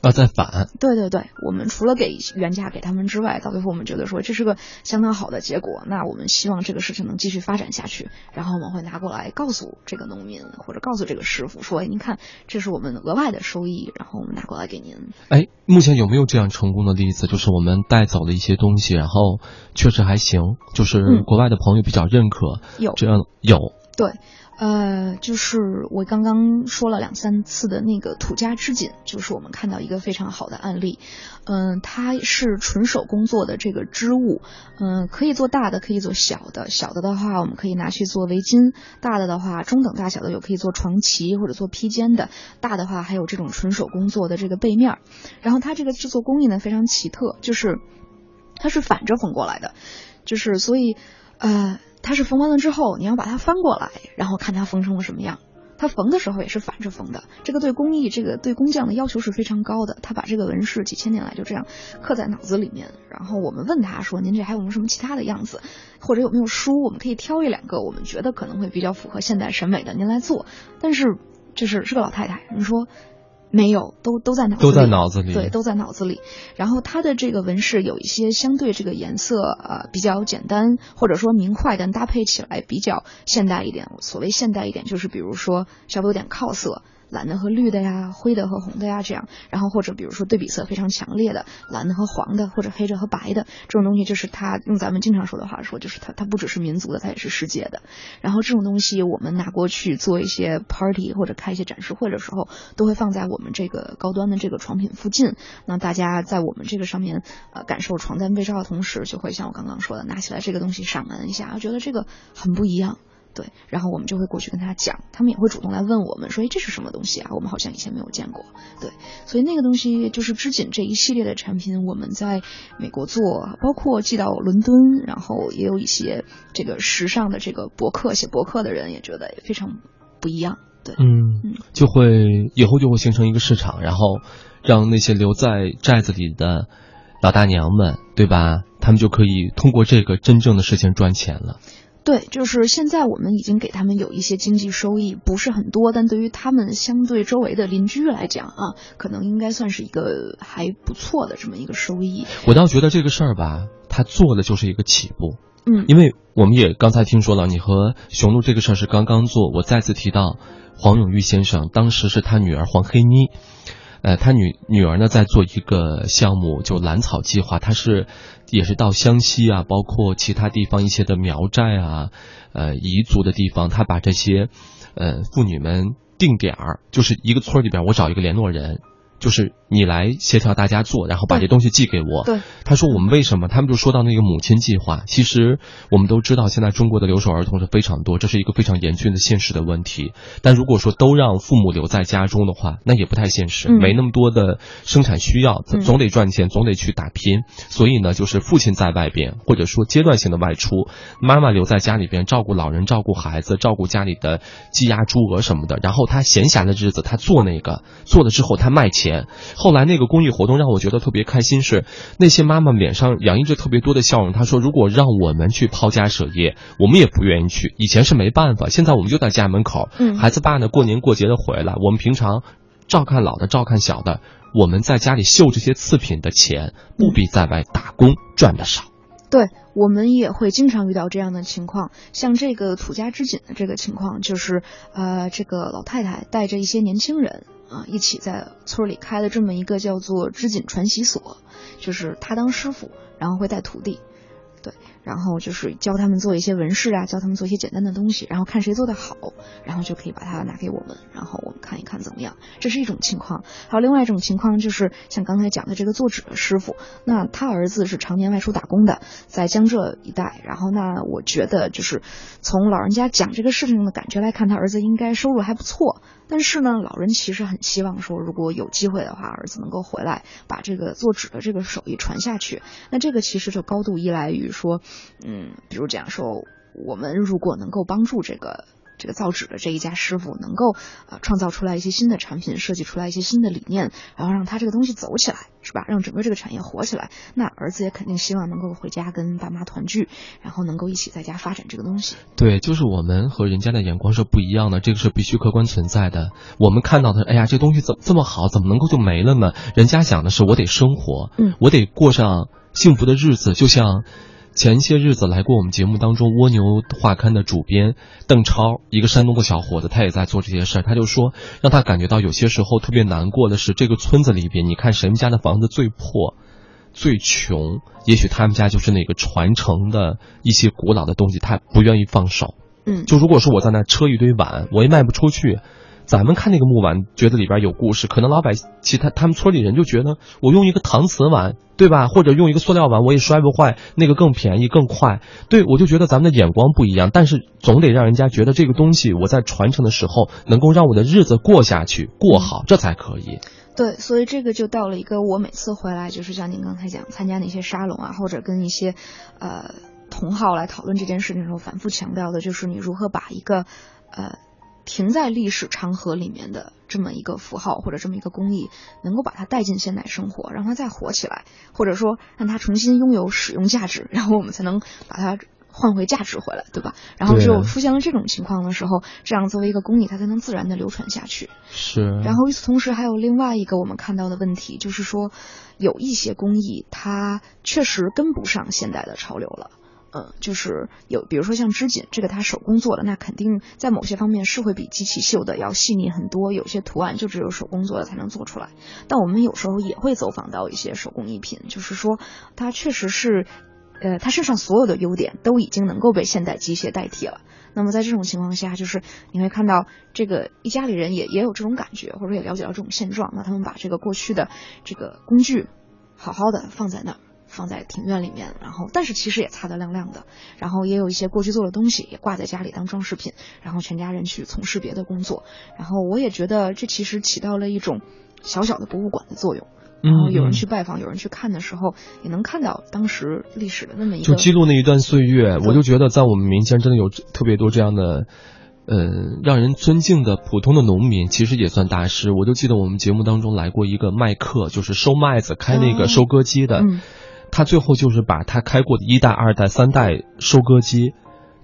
啊，再返？对对对，我们除了给原价给他们之外，到最后我们觉得说这是个相当好的结果，那我们希望这个事情能继续发展下去，然后我们会拿过来告诉这个农民或者告诉这个师傅说，哎您看这是我们额外的收益，然后我们拿过来给您。哎，目前有没有这样成功的例子？就是我们带走了一些东西，然后确实还行，就是国外的朋友比较认可。有这样有。对。呃，就是我刚刚说了两三次的那个土家织锦，就是我们看到一个非常好的案例。嗯，它是纯手工做的这个织物，嗯，可以做大的，可以做小的。小的的话，我们可以拿去做围巾；大的的话，中等大小的有可以做床旗或者做披肩的。大的话，还有这种纯手工做的这个背面。然后它这个制作工艺呢非常奇特，就是它是反着缝过来的，就是所以呃。它是缝完了之后，你要把它翻过来，然后看它缝成了什么样。它缝的时候也是反着缝的，这个对工艺、这个对工匠的要求是非常高的。他把这个纹饰几千年来就这样刻在脑子里面。然后我们问他说：“您这还有没有什么其他的样子，或者有没有书，我们可以挑一两个，我们觉得可能会比较符合现代审美的，您来做。”但是就是是个老太太，你说。没有，都都在脑子里，都在脑子里，对，都在脑子里。然后它的这个纹饰有一些相对这个颜色呃比较简单，或者说明快，但搭配起来比较现代一点。所谓现代一点，就是比如说稍微有点靠色。蓝的和绿的呀，灰的和红的呀，这样，然后或者比如说对比色非常强烈的蓝的和黄的，或者黑的和白的这种东西，就是它用咱们经常说的话说，就是它它不只是民族的，它也是世界的。然后这种东西我们拿过去做一些 party 或者开一些展示会的时候，都会放在我们这个高端的这个床品附近。那大家在我们这个上面呃感受床单被罩的同时，就会像我刚刚说的，拿起来这个东西赏闻一下，觉得这个很不一样。对，然后我们就会过去跟他讲，他们也会主动来问我们说，哎，这是什么东西啊？我们好像以前没有见过。对，所以那个东西就是织锦这一系列的产品，我们在美国做，包括寄到伦敦，然后也有一些这个时尚的这个博客写博客的人也觉得也非常不一样。对，嗯，就会以后就会形成一个市场，然后让那些留在寨子里的老大娘们，对吧？他们就可以通过这个真正的事情赚钱了。对，就是现在我们已经给他们有一些经济收益，不是很多，但对于他们相对周围的邻居来讲啊，可能应该算是一个还不错的这么一个收益。我倒觉得这个事儿吧，他做的就是一个起步。嗯，因为我们也刚才听说了，你和雄鹿这个事儿是刚刚做。我再次提到黄永玉先生，当时是他女儿黄黑妮。呃，他女女儿呢在做一个项目，就兰草计划。他是也是到湘西啊，包括其他地方一些的苗寨啊，呃，彝族的地方，他把这些呃妇女们定点儿，就是一个村里边，我找一个联络人。就是你来协调大家做，然后把这东西寄给我。对，他说我们为什么？他们就说到那个母亲计划。其实我们都知道，现在中国的留守儿童是非常多，这是一个非常严峻的现实的问题。但如果说都让父母留在家中的话，那也不太现实，没那么多的生产需要，总得赚钱，总得去打拼。所以呢，就是父亲在外边，或者说阶段性的外出，妈妈留在家里边照顾老人、照顾孩子、照顾家里的鸡鸭猪鹅什么的。然后他闲暇的日子，他做那个，做了之后他卖钱。后来那个公益活动让我觉得特别开心，是那些妈妈脸上洋溢着特别多的笑容。她说：“如果让我们去抛家舍业，我们也不愿意去。以前是没办法，现在我们就在家门口。孩子爸呢，过年过节的回来，我们平常照看老的，照看小的，我们在家里绣这些次品的钱，不比在外打工赚的少。”对我们也会经常遇到这样的情况，像这个土家织锦的这个情况，就是呃，这个老太太带着一些年轻人。啊，一起在村里开了这么一个叫做织锦传习所，就是他当师傅，然后会带徒弟。对，然后就是教他们做一些纹饰啊，教他们做一些简单的东西，然后看谁做的好，然后就可以把它拿给我们，然后我们看一看怎么样。这是一种情况，还有另外一种情况就是像刚才讲的这个做纸的师傅，那他儿子是常年外出打工的，在江浙一带，然后那我觉得就是从老人家讲这个事情的感觉来看，他儿子应该收入还不错，但是呢，老人其实很希望说，如果有机会的话，儿子能够回来把这个做纸的这个手艺传下去。那这个其实就高度依赖于。说，嗯，比如讲说，我们如果能够帮助这个这个造纸的这一家师傅，能够呃创造出来一些新的产品，设计出来一些新的理念，然后让他这个东西走起来，是吧？让整个这个产业火起来，那儿子也肯定希望能够回家跟爸妈团聚，然后能够一起在家发展这个东西。对，就是我们和人家的眼光是不一样的，这个是必须客观存在的。我们看到的，哎呀，这东西怎么这么好，怎么能够就没了呢？人家想的是，我得生活，嗯，我得过上幸福的日子，就像。前些日子来过我们节目当中，蜗牛画刊的主编邓超，一个山东的小伙子，他也在做这些事儿。他就说，让他感觉到有些时候特别难过的是，这个村子里边，你看谁们家的房子最破、最穷，也许他们家就是那个传承的一些古老的东西，他不愿意放手。嗯，就如果说我在那车一堆碗，我也卖不出去。咱们看那个木碗，觉得里边有故事，可能老百姓其他他们村里人就觉得，我用一个搪瓷碗，对吧？或者用一个塑料碗，我也摔不坏，那个更便宜更快。对我就觉得咱们的眼光不一样，但是总得让人家觉得这个东西我在传承的时候，能够让我的日子过下去，过好，这才可以。对，所以这个就到了一个我每次回来，就是像您刚才讲，参加那些沙龙啊，或者跟一些呃同好来讨论这件事情的时候，反复强调的就是你如何把一个呃。停在历史长河里面的这么一个符号或者这么一个工艺，能够把它带进现代生活，让它再火起来，或者说让它重新拥有使用价值，然后我们才能把它换回价值回来，对吧？然后只有出现了这种情况的时候，这样作为一个工艺，它才能自然的流传下去。是。然后与此同时，还有另外一个我们看到的问题，就是说有一些工艺它确实跟不上现代的潮流了。呃，就是有，比如说像织锦，这个它手工做的，那肯定在某些方面是会比机器绣的要细腻很多。有些图案就只有手工做的才能做出来。但我们有时候也会走访到一些手工艺品，就是说它确实是，呃，它身上所有的优点都已经能够被现代机械代替了。那么在这种情况下，就是你会看到这个一家里人也也有这种感觉，或者也了解到这种现状，那他们把这个过去的这个工具好好的放在那儿。放在庭院里面，然后但是其实也擦得亮亮的，然后也有一些过去做的东西也挂在家里当装饰品，然后全家人去从事别的工作，然后我也觉得这其实起到了一种小小的博物馆的作用，然后有人去拜访，有人去看的时候，也能看到当时历史的那么一个，就记录那一段岁月，我就觉得在我们民间真的有特别多这样的，呃，让人尊敬的普通的农民，其实也算大师。我就记得我们节目当中来过一个麦客，就是收麦子开那个收割机的。他最后就是把他开过的一代、二代、三代收割机，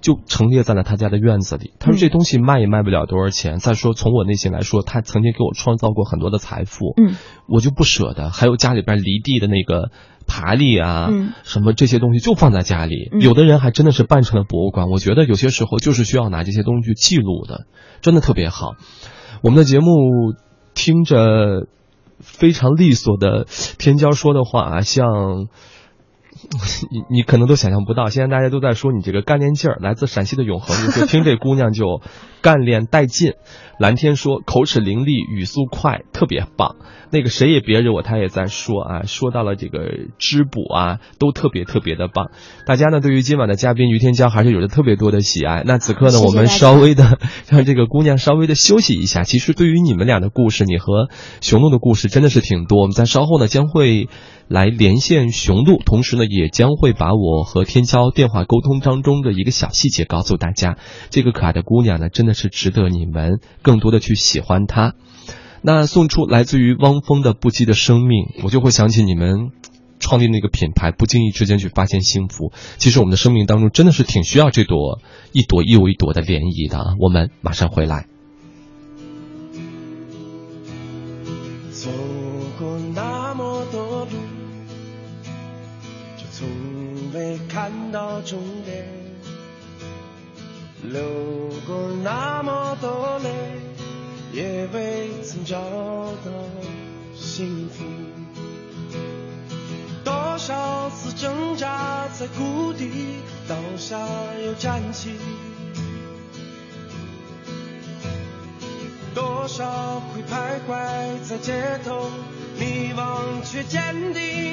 就陈列在了他家的院子里。他说这东西卖也卖不了多少钱。再说从我内心来说，他曾经给我创造过很多的财富，嗯，我就不舍得。还有家里边犁地的那个耙犁啊，什么这些东西就放在家里。有的人还真的是办成了博物馆。我觉得有些时候就是需要拿这些东西记录的，真的特别好。我们的节目听着非常利索的天骄说的话啊，像。你你可能都想象不到，现在大家都在说你这个干练劲儿，来自陕西的永恒，你就听这姑娘就干练带劲。蓝天说口齿伶俐，语速快，特别棒。那个谁也别惹我，他也在说啊，说到了这个织补啊，都特别特别的棒。大家呢对于今晚的嘉宾于天娇还是有着特别多的喜爱。那此刻呢，我们稍微的让这个姑娘稍微的休息一下。其实对于你们俩的故事，你和熊鹿的故事真的是挺多。我们在稍后呢将会来连线雄鹿，同时呢也将会把我和天骄电话沟通当中的一个小细节告诉大家。这个可爱的姑娘呢，真的是值得你们。更多的去喜欢她，那送出来自于汪峰的不羁的生命，我就会想起你们创立那个品牌，不经意之间去发现幸福。其实我们的生命当中真的是挺需要这朵一朵又一朵的涟漪的！我们马上回来。终点。流过那么多泪，也未曾找到幸福。多少次挣扎在谷底，倒下又站起。多少回徘徊在街头，迷茫却坚定。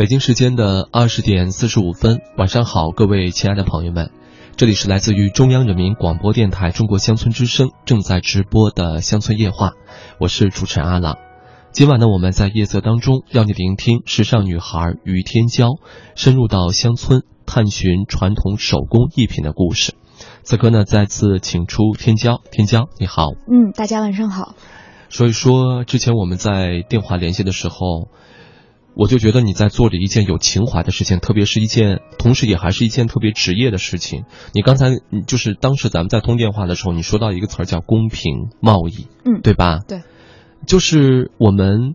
北京时间的二十点四十五分，晚上好，各位亲爱的朋友们，这里是来自于中央人民广播电台中国乡村之声正在直播的乡村夜话，我是主持人阿朗。今晚呢，我们在夜色当中要你聆听时尚女孩于天娇深入到乡村探寻传统手工艺品的故事。此刻呢，再次请出天娇，天娇你好，嗯，大家晚上好。所以说，之前我们在电话联系的时候。我就觉得你在做着一件有情怀的事情，特别是一件，同时也还是一件特别职业的事情。你刚才，就是当时咱们在通电话的时候，你说到一个词儿叫公平贸易，嗯，对吧？对，就是我们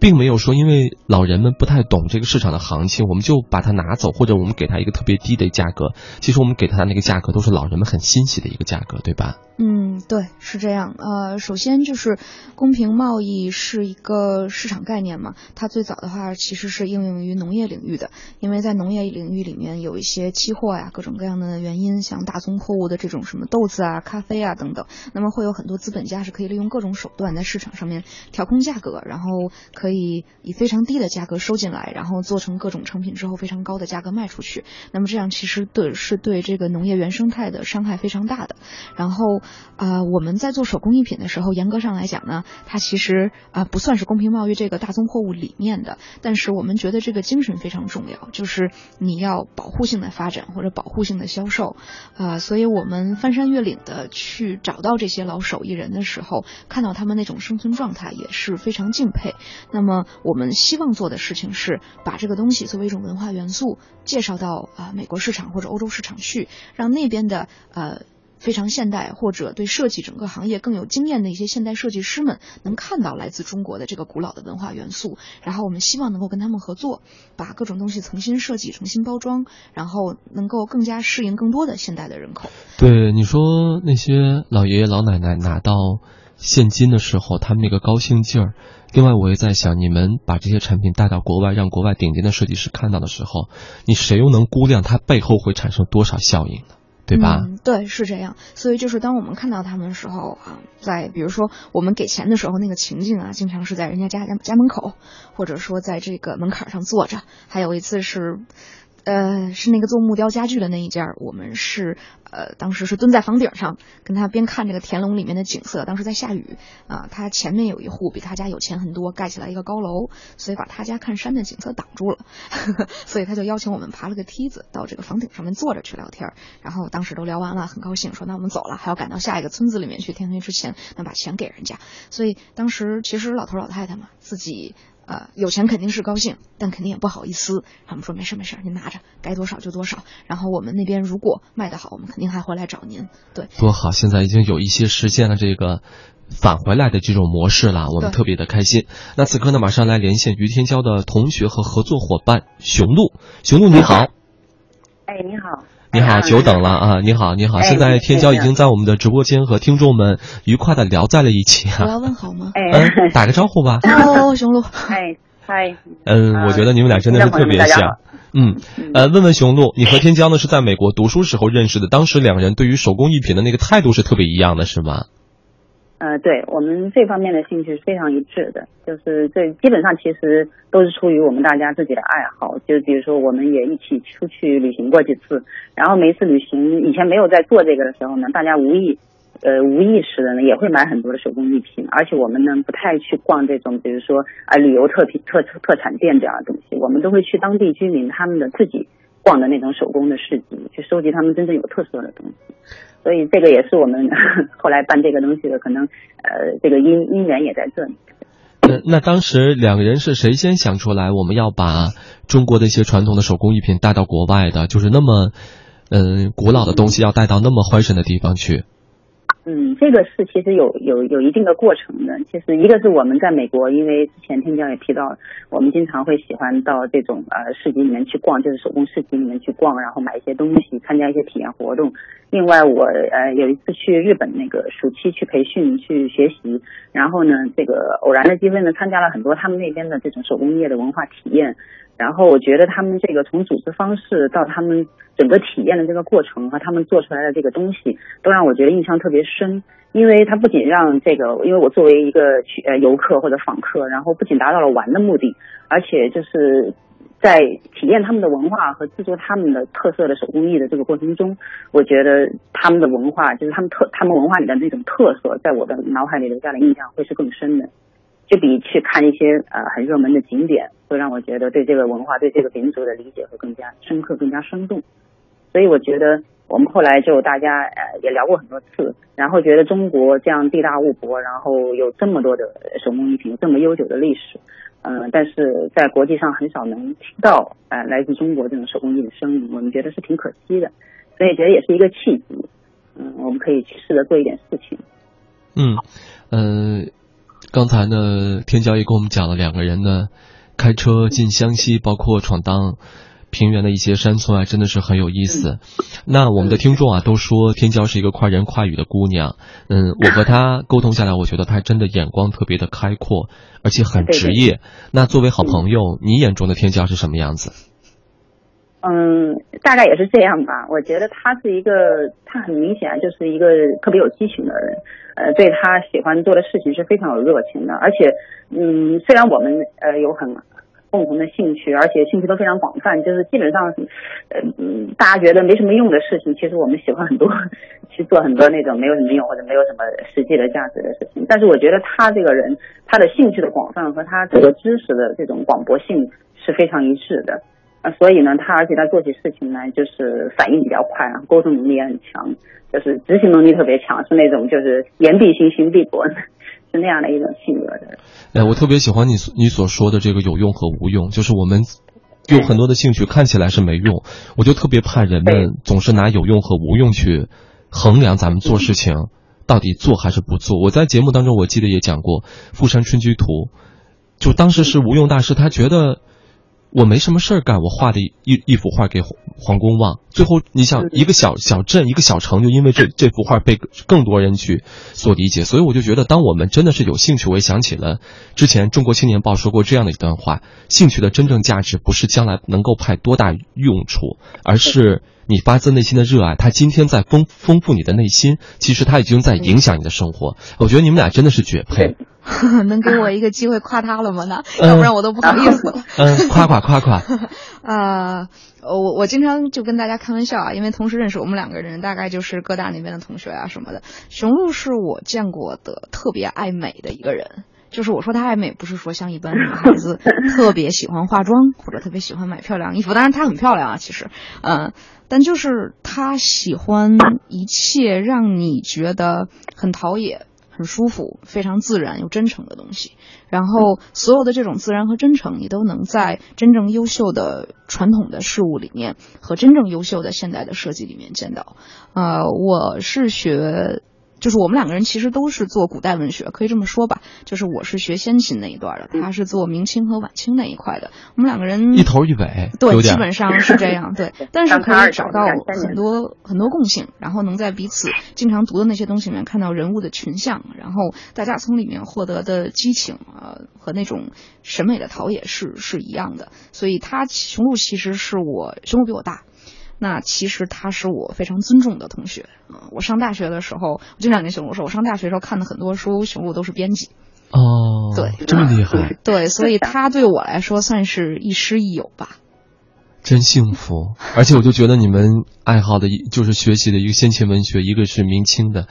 并没有说因为老人们不太懂这个市场的行情，我们就把它拿走，或者我们给他一个特别低的价格。其实我们给他的那个价格都是老人们很欣喜的一个价格，对吧？嗯，对，是这样。呃，首先就是公平贸易是一个市场概念嘛，它最早的话其实是应用于农业领域的，因为在农业领域里面有一些期货呀，各种各样的原因，像大宗货物的这种什么豆子啊、咖啡啊等等，那么会有很多资本家是可以利用各种手段在市场上面调控价格，然后可以可以非常低的价格收进来，然后做成各种成品之后非常高的价格卖出去。那么这样其实对是对这个农业原生态的伤害非常大的。然后。啊，我们在做手工艺品的时候，严格上来讲呢，它其实啊不算是公平贸易这个大宗货物里面的。但是我们觉得这个精神非常重要，就是你要保护性的发展或者保护性的销售，啊，所以我们翻山越岭的去找到这些老手艺人的时候，看到他们那种生存状态也是非常敬佩。那那么我们希望做的事情是把这个东西作为一种文化元素介绍到啊美国市场或者欧洲市场去，让那边的呃。非常现代或者对设计整个行业更有经验的一些现代设计师们，能看到来自中国的这个古老的文化元素，然后我们希望能够跟他们合作，把各种东西重新设计、重新包装，然后能够更加适应更多的现代的人口。对你说，那些老爷爷老奶奶拿到现金的时候，他们那个高兴劲儿。另外，我也在想，你们把这些产品带到国外，让国外顶尖的设计师看到的时候，你谁又能估量它背后会产生多少效应呢？对吧？嗯，对，是这样。所以就是当我们看到他们的时候啊，在比如说我们给钱的时候，那个情境啊，经常是在人家家家家门口，或者说在这个门槛上坐着。还有一次是。呃，是那个做木雕家具的那一家，我们是呃，当时是蹲在房顶上，跟他边看这个田垄里面的景色。当时在下雨啊，他前面有一户比他家有钱很多，盖起来一个高楼，所以把他家看山的景色挡住了，所以他就邀请我们爬了个梯子到这个房顶上面坐着去聊天。然后当时都聊完了，很高兴，说那我们走了，还要赶到下一个村子里面去，天黑之前能把钱给人家。所以当时其实老头老太太嘛，自己。呃，有钱肯定是高兴，但肯定也不好意思。他们说没事没事，您拿着，该多少就多少。然后我们那边如果卖得好，我们肯定还会来找您。对，多好！现在已经有一些实现了这个返回来的这种模式了，我们特别的开心。那此刻呢，马上来连线于天骄的同学和合作伙伴熊路。熊路你好。哎，你好。你好，久等了啊！你好，你好，现在天骄已经在我们的直播间和听众们愉快的聊在了一起啊！我要问好吗？嗯，打个招呼吧。哦，雄鹿，嗨嗨。嗯，我觉得你们俩真的是特别像。嗯，呃，问问雄鹿，你和天骄呢是在美国读书时候认识的，当时两个人对于手工艺品的那个态度是特别一样的，是吗？呃，对我们这方面的兴趣是非常一致的，就是这基本上其实都是出于我们大家自己的爱好。就比如说，我们也一起出去旅行过几次，然后每一次旅行以前没有在做这个的时候呢，大家无意呃无意识的呢也会买很多的手工艺品，而且我们呢不太去逛这种比如说啊旅游特品特特产店这样的东西，我们都会去当地居民他们的自己逛的那种手工的市集，去收集他们真正有特色的东西。所以这个也是我们 后来办这个东西的可能，呃，这个因因缘也在这里。那那当时两个人是谁先想出来我们要把中国的一些传统的手工艺品带到国外的，就是那么嗯古老的东西要带到那么欢神的地方去？嗯，这个是其实有有有一定的过程的。其实一个是我们在美国，因为之前天骄也提到，我们经常会喜欢到这种呃市集里面去逛，就是手工市集里面去逛，然后买一些东西，参加一些体验活动。另外，我呃有一次去日本那个暑期去培训去学习，然后呢，这个偶然的机会呢，参加了很多他们那边的这种手工业的文化体验。然后我觉得他们这个从组织方式到他们整个体验的这个过程和他们做出来的这个东西，都让我觉得印象特别深。因为它不仅让这个，因为我作为一个去呃游客或者访客，然后不仅达到了玩的目的，而且就是在体验他们的文化和制作他们的特色的手工艺的这个过程中，我觉得他们的文化就是他们特他们文化里的那种特色，在我的脑海里留下的印象会是更深的。就比去看一些呃很热门的景点，会让我觉得对这个文化、对这个民族的理解会更加深刻、更加生动。所以我觉得我们后来就大家呃也聊过很多次，然后觉得中国这样地大物博，然后有这么多的手工艺品，这么悠久的历史，嗯，但是在国际上很少能听到呃来自中国这种手工艺的声音，我们觉得是挺可惜的。所以觉得也是一个契机，嗯，我们可以去试着做一点事情。嗯，呃。刚才呢，天骄也跟我们讲了两个人呢，开车进湘西，包括闯荡平原的一些山村啊，真的是很有意思。那我们的听众啊，都说天骄是一个快人快语的姑娘。嗯，我和她沟通下来，我觉得她真的眼光特别的开阔，而且很职业。那作为好朋友，你眼中的天骄是什么样子？嗯，大概也是这样吧。我觉得他是一个，他很明显就是一个特别有激情的人。呃，对他喜欢做的事情是非常有热情的。而且，嗯，虽然我们呃有很共同的兴趣，而且兴趣都非常广泛，就是基本上，呃，大家觉得没什么用的事情，其实我们喜欢很多 去做很多那种没有什么用或者没有什么实际的价值的事情。但是我觉得他这个人，他的兴趣的广泛和他这个知识的这种广博性是非常一致的。啊，所以呢，他而且他做起事情来就是反应比较快啊，沟通能力也很强，就是执行能力特别强，是那种就是言必行，行必果，是那样的一种性格的。哎，我特别喜欢你你所说的这个有用和无用，就是我们有很多的兴趣看起来是没用，我就特别怕人们总是拿有用和无用去衡量咱们做事情到底做还是不做。我在节目当中我记得也讲过《富山春居图》，就当时是无用大师，他觉得。我没什么事儿干，我画的一一幅画给黄公望，最后你想一个小小镇一个小城，就因为这这幅画被更多人去所理解，所以我就觉得，当我们真的是有兴趣，我也想起了之前《中国青年报》说过这样的一段话：兴趣的真正价值不是将来能够派多大用处，而是你发自内心的热爱。它今天在丰丰富你的内心，其实它已经在影响你的生活。我觉得你们俩真的是绝配。能给我一个机会夸他了吗？那 要不然我都不好意思了。嗯，夸夸夸夸。啊，我我经常就跟大家开玩笑啊，因为同时认识我们两个人，大概就是各大那边的同学啊什么的。雄鹿是我见过的特别爱美的一个人，就是我说她爱美，不是说像一般女孩子特别喜欢化妆或者特别喜欢买漂亮衣服，当然她很漂亮啊，其实，嗯，但就是她喜欢一切让你觉得很陶冶。很舒服，非常自然又真诚的东西。然后所有的这种自然和真诚，你都能在真正优秀的传统的事物里面和真正优秀的现代的设计里面见到。呃，我是学。就是我们两个人其实都是做古代文学，可以这么说吧。就是我是学先秦那一段的，他是做明清和晚清那一块的。我们两个人一头一尾，对，基本上是这样。对，但是可以找到很多很多共性，然后能在彼此经常读的那些东西里面看到人物的群像，然后大家从里面获得的激情啊和那种审美的陶冶是是一样的。所以他雄鹿其实是我雄鹿比我大。那其实他是我非常尊重的同学啊！我上大学的时候，我经常跟熊露说，我上大学时候看的很多书，熊露都是编辑。哦，对，这么厉害。对，所以他对我来说算是亦师亦友吧。真幸福，而且我就觉得你们爱好的就是学习的一个先秦文学，一个是明清的。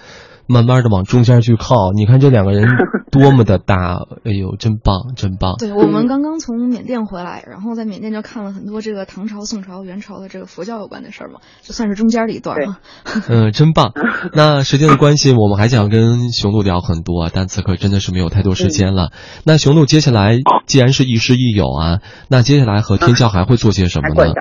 慢慢的往中间去靠，你看这两个人 多么的大，哎呦，真棒，真棒！对我们刚刚从缅甸回来，然后在缅甸就看了很多这个唐朝、宋朝、元朝的这个佛教有关的事儿嘛，就算是中间的一段嘛。嗯，真棒。那时间的关系，我们还想跟雄鹿聊很多，但此刻真的是没有太多时间了。那雄鹿接下来既然是亦师亦友啊，那接下来和天骄还会做些什么呢？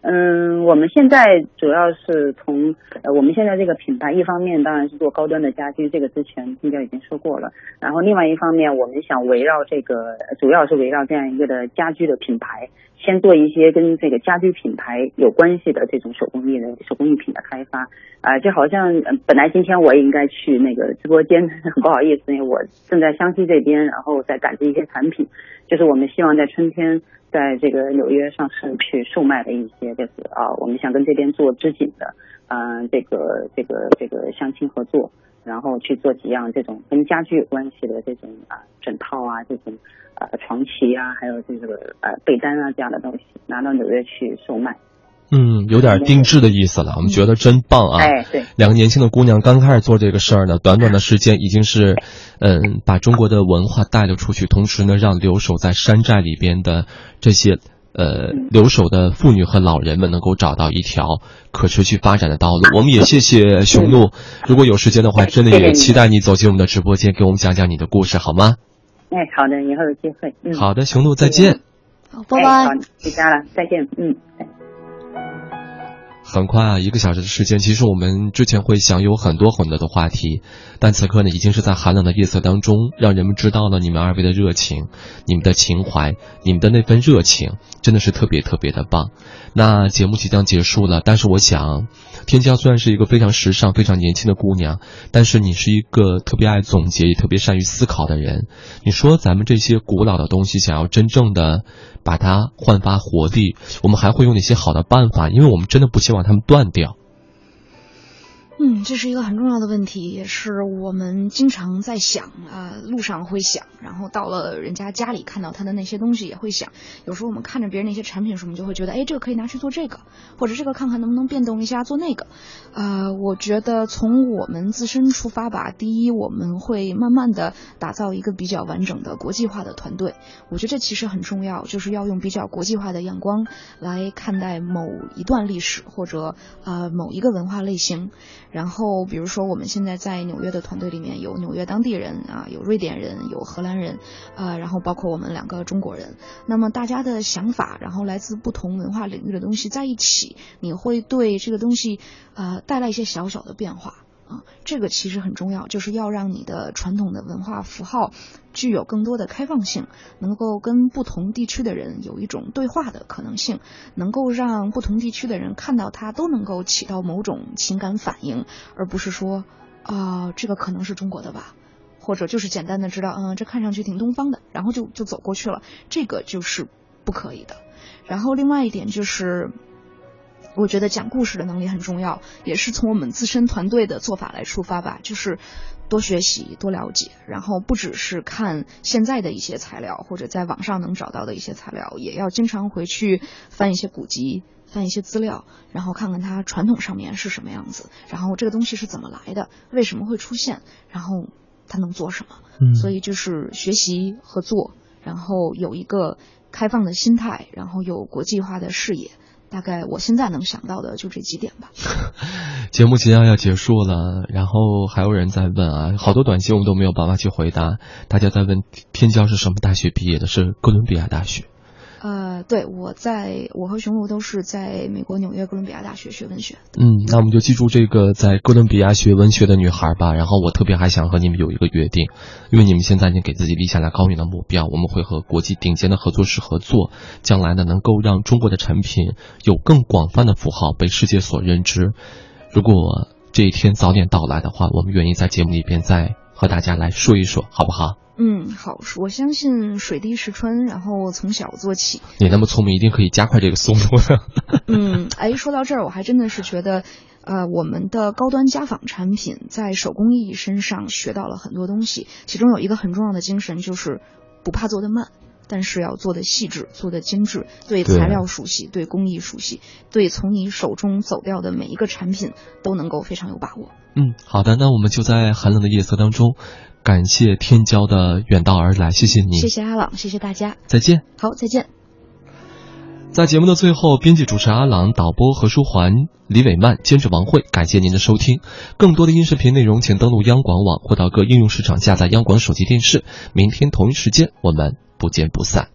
嗯，我们现在主要是从呃，我们现在这个品牌，一方面当然是做高端的家居，这个之前青椒已经说过了。然后另外一方面，我们想围绕这个，主要是围绕这样一个的家居的品牌，先做一些跟这个家居品牌有关系的这种手工艺的手工艺品的开发。啊，就好像本来今天我也应该去那个直播间，很 不好意思，因为我正在湘西这边，然后在赶着一些产品，就是我们希望在春天。在这个纽约上市去售卖的一些，就是啊，我们想跟这边做织锦的，嗯，这个这个这个相亲合作，然后去做几样这种跟家具有关系的这种啊枕套啊，这种啊床旗啊，还有这个呃被单啊这样的东西，拿到纽约去售卖。嗯，有点定制的意思了，我们觉得真棒啊！哎，对，两个年轻的姑娘刚开始做这个事儿呢，短短的时间已经是，嗯，把中国的文化带了出去，同时呢，让留守在山寨里边的这些呃留守的妇女和老人们能够找到一条 可持续发展的道路。我们也谢谢雄鹿，如果有时间的话，真的也期待你走进我们的直播间，给我们讲讲你的故事，好吗？哎，好的，以后有机会。嗯，好的，雄鹿再见。好，拜拜。好，回家了，再见。嗯。很快啊，一个小时的时间，其实我们之前会想有很多很多的话题，但此刻呢，已经是在寒冷的夜色当中，让人们知道了你们二位的热情、你们的情怀、你们的那份热情，真的是特别特别的棒。那节目即将结束了，但是我想，天骄虽然是一个非常时尚、非常年轻的姑娘，但是你是一个特别爱总结、也特别善于思考的人。你说咱们这些古老的东西，想要真正的把它焕发活力，我们还会用哪些好的办法？因为我们真的不希望它们断掉。嗯，这是一个很重要的问题，也是我们经常在想啊，路上会想，然后到了人家家里看到他的那些东西也会想。有时候我们看着别人那些产品时，我们就会觉得，哎，这个可以拿去做这个，或者这个看看能不能变动一下做那个。呃，我觉得从我们自身出发吧，第一，我们会慢慢的打造一个比较完整的国际化的团队。我觉得这其实很重要，就是要用比较国际化的眼光来看待某一段历史或者呃某一个文化类型。然后，比如说我们现在在纽约的团队里面有纽约当地人啊，有瑞典人，有荷兰人，啊，然后包括我们两个中国人。那么大家的想法，然后来自不同文化领域的东西在一起，你会对这个东西，啊，带来一些小小的变化。啊，这个其实很重要，就是要让你的传统的文化符号具有更多的开放性，能够跟不同地区的人有一种对话的可能性，能够让不同地区的人看到它都能够起到某种情感反应，而不是说啊，这个可能是中国的吧，或者就是简单的知道，嗯，这看上去挺东方的，然后就就走过去了，这个就是不可以的。然后另外一点就是。我觉得讲故事的能力很重要，也是从我们自身团队的做法来出发吧，就是多学习、多了解，然后不只是看现在的一些材料或者在网上能找到的一些材料，也要经常回去翻一些古籍、翻一些资料，然后看看它传统上面是什么样子，然后这个东西是怎么来的，为什么会出现，然后它能做什么。嗯，所以就是学习、合作，然后有一个开放的心态，然后有国际化的视野。大概我现在能想到的就这几点吧。节目即将要结束了，然后还有人在问啊，好多短信我们都没有办法去回答。大家在问天骄是什么大学毕业的？是哥伦比亚大学。呃，对，我在我和熊鹿都是在美国纽约哥伦比亚大学学文学。嗯，那我们就记住这个在哥伦比亚学文学的女孩吧。然后我特别还想和你们有一个约定，因为你们现在已经给自己立下了高远的目标，我们会和国际顶尖的合作室合作，将来呢能够让中国的产品有更广泛的符号被世界所认知。如果这一天早点到来的话，我们愿意在节目里边再和大家来说一说，好不好？嗯，好，我相信水滴石穿，然后从小做起。你那么聪明，一定可以加快这个速度的。嗯，哎，说到这儿，我还真的是觉得，呃，我们的高端家纺产品在手工艺身上学到了很多东西，其中有一个很重要的精神就是不怕做得慢，但是要做的细致，做的精致，对材料熟悉，对工艺熟悉，对从你手中走掉的每一个产品都能够非常有把握。嗯，好的，那我们就在寒冷的夜色当中。感谢天骄的远道而来，谢谢你，谢谢阿朗，谢谢大家，再见。好，再见。在节目的最后，编辑主持阿朗，导播何书桓、李伟曼，监制王慧，感谢您的收听。更多的音视频内容，请登录央广网或到各应用市场下载央广手机电视。明天同一时间，我们不见不散。